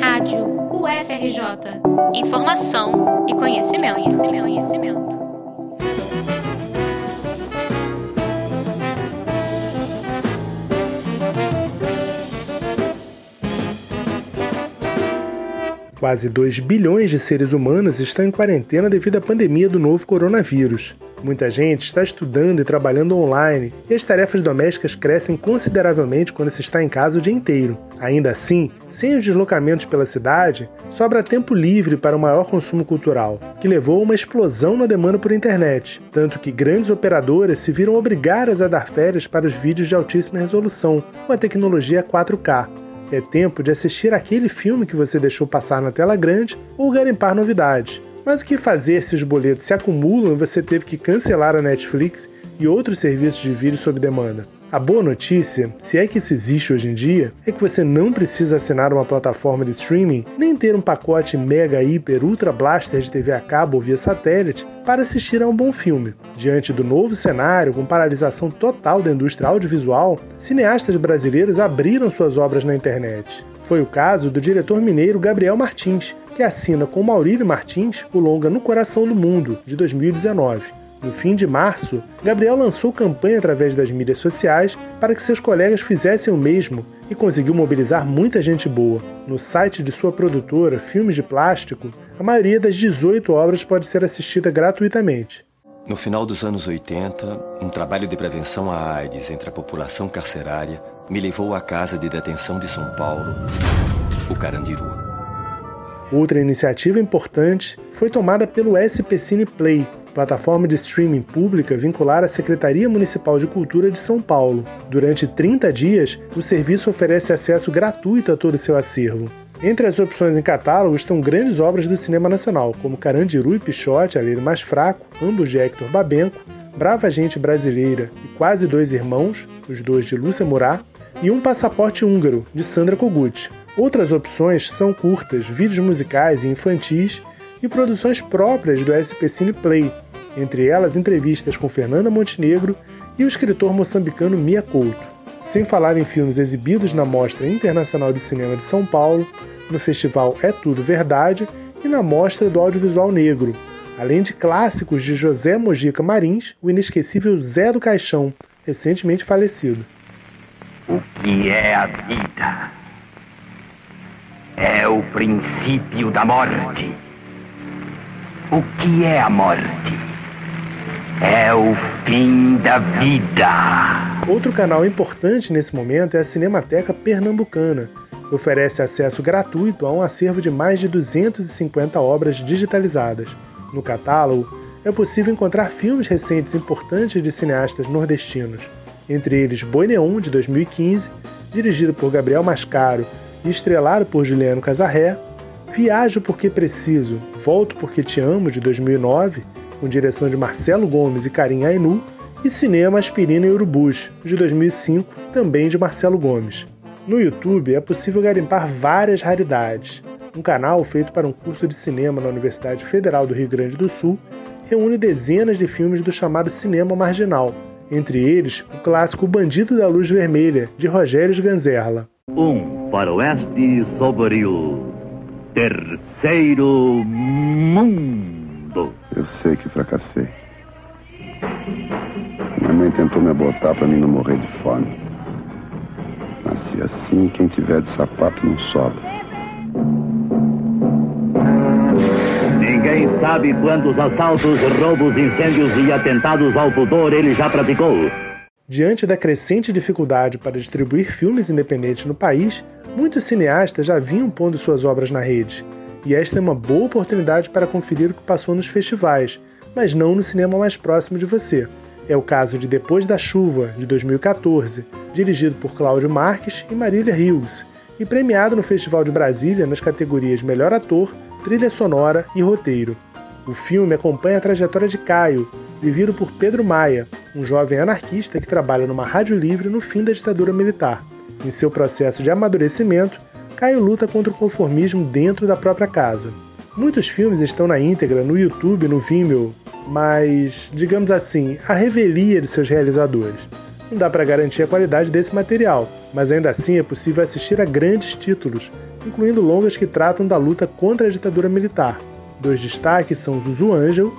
Rádio UFRJ. Informação e conhecimento, conhecimento, conhecimento. Quase 2 bilhões de seres humanos estão em quarentena devido à pandemia do novo coronavírus. Muita gente está estudando e trabalhando online e as tarefas domésticas crescem consideravelmente quando se está em casa o dia inteiro. Ainda assim, sem os deslocamentos pela cidade, sobra tempo livre para o maior consumo cultural, que levou a uma explosão na demanda por internet, tanto que grandes operadoras se viram obrigadas a dar férias para os vídeos de altíssima resolução, com a tecnologia 4K. É tempo de assistir aquele filme que você deixou passar na tela grande ou garimpar novidades. Mas o que fazer se os boletos se acumulam e você teve que cancelar a Netflix e outros serviços de vídeo sob demanda? A boa notícia, se é que isso existe hoje em dia, é que você não precisa assinar uma plataforma de streaming nem ter um pacote mega, hiper, ultra blaster de TV a cabo ou via satélite para assistir a um bom filme. Diante do novo cenário, com paralisação total da indústria audiovisual, cineastas brasileiros abriram suas obras na internet. Foi o caso do diretor mineiro Gabriel Martins, que assina com Maurílio Martins o longa No Coração do Mundo, de 2019. No fim de março, Gabriel lançou campanha através das mídias sociais para que seus colegas fizessem o mesmo e conseguiu mobilizar muita gente boa. No site de sua produtora, Filmes de Plástico, a maioria das 18 obras pode ser assistida gratuitamente. No final dos anos 80, um trabalho de prevenção à AIDS entre a população carcerária me levou à Casa de Detenção de São Paulo, o Carandiru. Outra iniciativa importante foi tomada pelo SP Cine Play, plataforma de streaming pública vinculada à Secretaria Municipal de Cultura de São Paulo. Durante 30 dias, o serviço oferece acesso gratuito a todo o seu acervo. Entre as opções em catálogo estão grandes obras do cinema nacional, como Carandiru e Pichote, A Lei Mais Fraco, ambos de Hector Babenco, Brava Gente Brasileira e Quase Dois Irmãos, os dois de Lúcia Murat, e Um Passaporte Húngaro, de Sandra Kogut. Outras opções são curtas, vídeos musicais e infantis e produções próprias do SP Cine Play, entre elas entrevistas com Fernanda Montenegro e o escritor moçambicano Mia Couto. Sem falar em filmes exibidos na Mostra Internacional de Cinema de São Paulo, no Festival É Tudo Verdade e na Mostra do Audiovisual Negro, além de clássicos de José Mojica Marins, o inesquecível Zé do Caixão, recentemente falecido. O que é a vida? É o princípio da morte. O que é a morte? É o fim da vida. Outro canal importante nesse momento é a Cinemateca Pernambucana, oferece acesso gratuito a um acervo de mais de 250 obras digitalizadas. No catálogo, é possível encontrar filmes recentes importantes de cineastas nordestinos, entre eles Boi Neon, de 2015, dirigido por Gabriel Mascaro estrelado por Juliano Casarré, Viajo Porque Preciso, Volto Porque Te Amo, de 2009, com direção de Marcelo Gomes e Karim Ainu, e Cinema Aspirina e Urubus, de 2005, também de Marcelo Gomes. No YouTube é possível garimpar várias raridades. Um canal feito para um curso de cinema na Universidade Federal do Rio Grande do Sul reúne dezenas de filmes do chamado cinema marginal, entre eles o clássico Bandido da Luz Vermelha, de Rogério Ganzerla. Um faroeste sobre o terceiro mundo. Eu sei que fracassei. Minha mãe tentou me abortar para mim não morrer de fome. Nasci assim, quem tiver de sapato não sobra. Ninguém sabe quantos assaltos, roubos, incêndios e atentados ao pudor ele já praticou. Diante da crescente dificuldade para distribuir filmes independentes no país, muitos cineastas já vinham pondo suas obras na rede. E esta é uma boa oportunidade para conferir o que passou nos festivais, mas não no cinema mais próximo de você. É o caso de Depois da Chuva, de 2014, dirigido por Cláudio Marques e Marília Rios, e premiado no Festival de Brasília nas categorias Melhor Ator, Trilha Sonora e Roteiro. O filme acompanha a trajetória de Caio, vivido por Pedro Maia, um jovem anarquista que trabalha numa rádio livre no fim da ditadura militar. Em seu processo de amadurecimento, Caio luta contra o conformismo dentro da própria casa. Muitos filmes estão na íntegra no YouTube no Vimeo, mas, digamos assim, a revelia de seus realizadores. Não dá para garantir a qualidade desse material, mas ainda assim é possível assistir a grandes títulos, incluindo longas que tratam da luta contra a ditadura militar. Dois destaques são Zuzu Angel,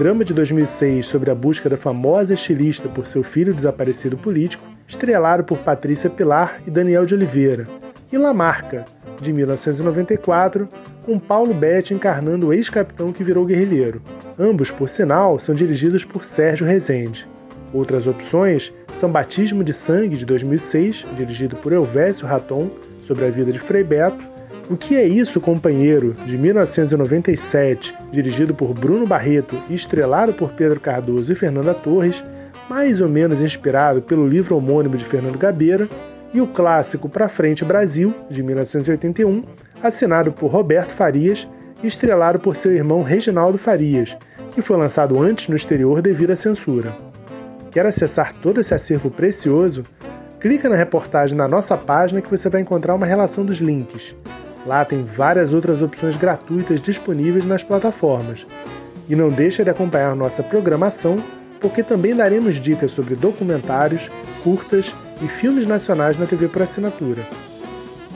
drama de 2006 sobre a busca da famosa estilista por seu filho desaparecido político, estrelado por Patrícia Pilar e Daniel de Oliveira, e La Marca, de 1994, com Paulo Betti encarnando o ex-capitão que virou guerrilheiro. Ambos, por sinal, são dirigidos por Sérgio Rezende. Outras opções são Batismo de Sangue, de 2006, dirigido por Elvésio Raton, sobre a vida de Frei Beto, O que é isso, companheiro, de 1997, dirigido por Bruno Barreto e estrelado por Pedro Cardoso e Fernanda Torres, mais ou menos inspirado pelo livro homônimo de Fernando Gabeira, e o clássico Pra Frente Brasil, de 1981, assinado por Roberto Farias e estrelado por seu irmão Reginaldo Farias, que foi lançado antes no exterior devido à censura. Quer acessar todo esse acervo precioso? Clica na reportagem na nossa página que você vai encontrar uma relação dos links. Lá tem várias outras opções gratuitas disponíveis nas plataformas. E não deixe de acompanhar nossa programação, porque também daremos dicas sobre documentários, curtas e filmes nacionais na TV por assinatura.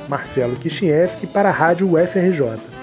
Marcelo Kishinevski para a Rádio UFRJ.